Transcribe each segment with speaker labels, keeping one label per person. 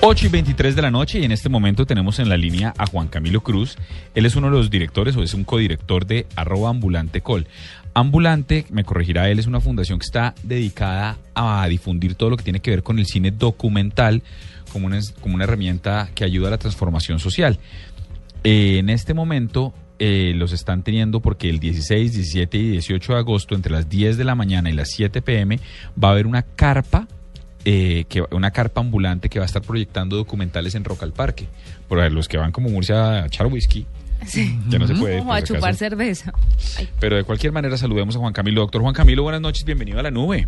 Speaker 1: 8 y 23 de la noche y en este momento tenemos en la línea a Juan Camilo Cruz. Él es uno de los directores o es un codirector de arroba ambulante col. Ambulante, me corregirá él, es una fundación que está dedicada a difundir todo lo que tiene que ver con el cine documental como una, como una herramienta que ayuda a la transformación social. Eh, en este momento eh, los están teniendo porque el 16, 17 y 18 de agosto, entre las 10 de la mañana y las 7 pm, va a haber una carpa eh, que, una carpa ambulante que va a estar proyectando documentales en Rock al Parque. Por los que van como Murcia a echar whisky. Ya no se puede.
Speaker 2: Como a chupar cerveza.
Speaker 1: Pero de cualquier manera saludemos a Juan Camilo. Doctor Juan Camilo, buenas noches, bienvenido a la nube.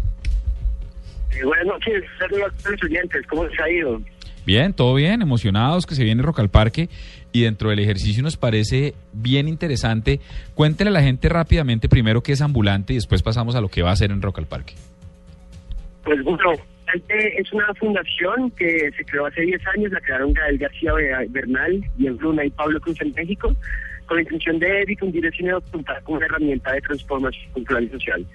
Speaker 3: buenas noches, saludos a los oyentes, ¿cómo se ha ido?
Speaker 1: Bien, todo bien, emocionados que se viene Rock al Parque y dentro del ejercicio nos parece bien interesante. Cuéntele a la gente rápidamente primero qué es ambulante y después pasamos a lo que va a hacer en Rock al Parque.
Speaker 3: Pues bueno, es una fundación que se creó hace 10 años, la crearon Gael García Bernal, en Bruna y Pablo Cruz en México, con la intención de difundir el cine documental como una herramienta de transformación cultural y social.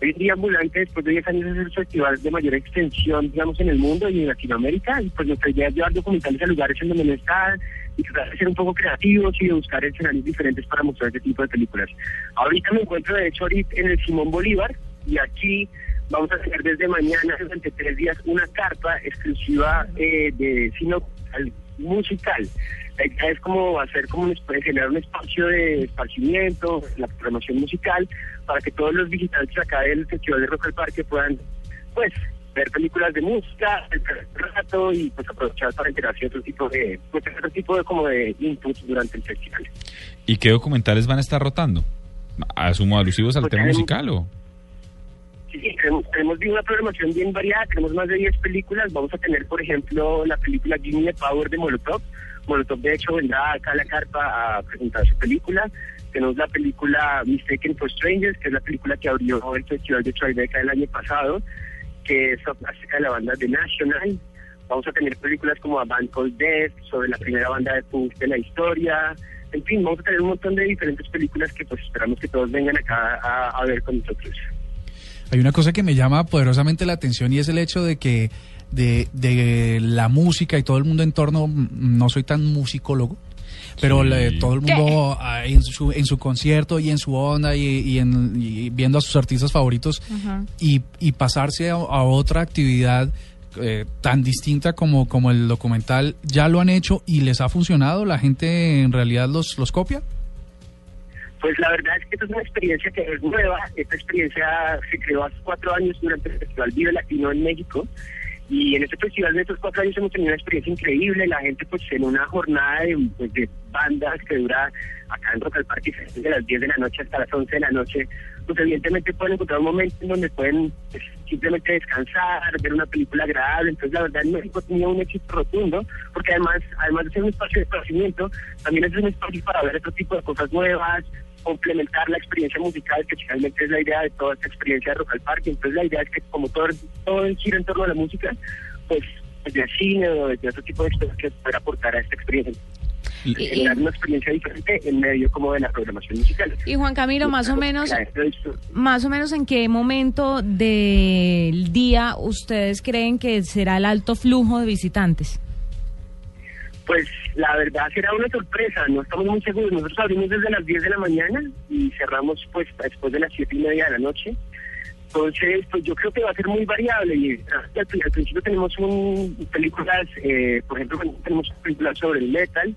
Speaker 3: Hoy en día Ambulante, después de 10 años, es el festival de mayor extensión, digamos, en el mundo y en Latinoamérica, y pues nuestra idea es llevar documentales a lugares en donde no están, y tratar de ser un poco creativos y de buscar escenarios diferentes para mostrar este tipo de películas. Ahorita me encuentro, de hecho, en el Simón Bolívar, y aquí Vamos a tener desde mañana, durante tres días, una carta exclusiva eh, de cine musical. La idea es como hacer como generar un espacio de esparcimiento, la programación musical, para que todos los visitantes acá del Festival de Rock al Parque puedan, pues, ver películas de música, el rato y pues aprovechar para enterarse de otro tipo de, pues, otro tipo de como de inputs durante el festival.
Speaker 1: ¿Y qué documentales van a estar rotando? ¿Asumo alusivos al pues tema musical o...?
Speaker 3: Sí, tenemos, tenemos una programación bien variada, tenemos más de 10 películas. Vamos a tener, por ejemplo, la película Gimme the Power de Molotov. Molotov, de hecho, vendrá acá a la carpa a presentar su película. Tenemos la película Mistaken for Strangers, que es la película que abrió el Festival de Tribeca el año pasado, que es acerca de la banda de National. Vamos a tener películas como A Band Called Death, sobre la primera banda de punk de la historia. En fin, vamos a tener un montón de diferentes películas que pues esperamos que todos vengan acá a ver con nosotros.
Speaker 4: Hay una cosa que me llama poderosamente la atención y es el hecho de que de, de la música y todo el mundo en torno, no soy tan musicólogo, pero todo el mundo ah, en su, en su concierto y en su onda y, en, viendo a sus artistas favoritos y, y, pasarse a, otra actividad eh, tan distinta como, como el documental, ¿ya lo han hecho y les ha funcionado? ¿La gente en realidad los, los copia?
Speaker 3: Pues la verdad es que esta es una experiencia que es nueva. Esta experiencia se creó hace cuatro años durante el Festival Vive Latino en México. Y en este festival de estos cuatro años hemos tenido una experiencia increíble. La gente, pues, en una jornada de, pues, bandas que dura acá en Rock al Parque desde las 10 de la noche hasta las 11 de la noche, pues, evidentemente pueden encontrar un momento en donde pueden pues, simplemente descansar, ver una película agradable. Entonces, la verdad, México ha tenido un éxito rotundo, porque además, además de ser un espacio de esparcimiento, también es un espacio para ver otro tipo de cosas nuevas, complementar la experiencia musical, que finalmente es la idea de toda esta experiencia de Rock al Parque. Entonces la idea es que como todo, todo gira en torno a la música, pues desde el cine o desde otro tipo de experiencias pueda aportar a esta experiencia. Y, dar una experiencia diferente en medio como de la programación musical.
Speaker 2: Y Juan Camilo, más o menos, más o menos en qué momento del día ustedes creen que será el alto flujo de visitantes?
Speaker 3: Pues la verdad será una sorpresa, no estamos muy seguros. Nosotros abrimos desde las 10 de la mañana y cerramos pues después de las 7 y media de la noche. Entonces, pues yo creo que va a ser muy variable y al, principio tenemos un, películas, eh, por ejemplo, tenemos películas sobre el metal,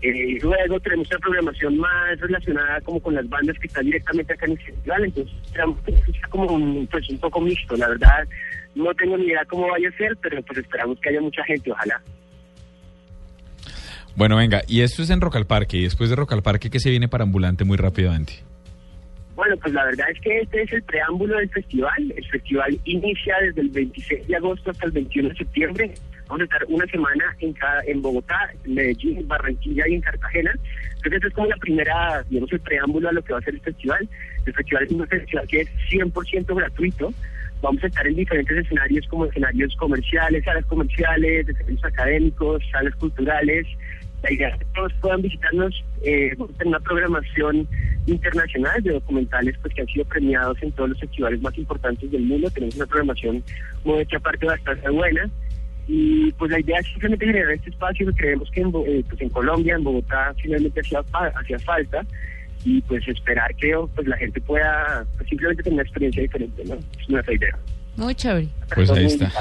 Speaker 3: eh, luego tenemos una programación más relacionada como con las bandas que están directamente acá en el festival, entonces sea como un, pues, un poco mixto, la verdad no tengo ni idea cómo vaya a ser, pero pues esperamos que haya mucha gente, ojalá.
Speaker 1: Bueno, venga, y esto es en Rock al Parque, y después de Rock al Parque, ¿qué se viene para Ambulante muy rápidamente?
Speaker 3: Bueno, pues la verdad es que este es el preámbulo del festival. El festival inicia desde el 26 de agosto hasta el 21 de septiembre. Vamos a estar una semana en, cada, en Bogotá, Medellín, Barranquilla y en Cartagena. Entonces, este es como la primera, digamos, el preámbulo a lo que va a ser el festival. El festival es un festival que es 100% gratuito. Vamos a estar en diferentes escenarios como escenarios comerciales, salas comerciales, escenarios académicos, salas culturales, la idea es que todos puedan visitarnos eh, en una programación internacional de documentales pues que han sido premiados en todos los festivales más importantes del mundo. Tenemos una programación muy hecha parte bastante buena. Y pues la idea es simplemente generar este espacio que creemos que en, eh, pues en Colombia, en Bogotá, finalmente hacía, hacía falta y pues esperar que pues la gente pueda pues, simplemente tener una experiencia diferente, ¿no? Es nuestra idea.
Speaker 2: Muy chévere.
Speaker 1: Pues ahí está.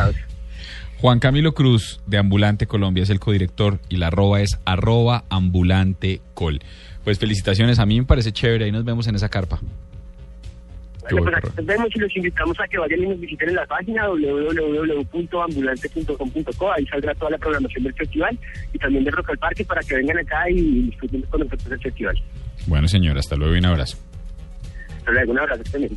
Speaker 1: Juan Camilo Cruz, de Ambulante Colombia, es el codirector y la arroba es arroba ambulante col. Pues felicitaciones, a mí me parece chévere, ahí nos vemos en esa carpa.
Speaker 3: Bueno, pues aquí nos vemos y los invitamos a que vayan y nos visiten en la página www.ambulante.com.co, ahí saldrá toda la programación del festival y también de Rock al Parque para que vengan acá y disfruten con nosotros el festival.
Speaker 1: Bueno, señor, hasta luego y un abrazo.
Speaker 3: Hasta luego, un abrazo también.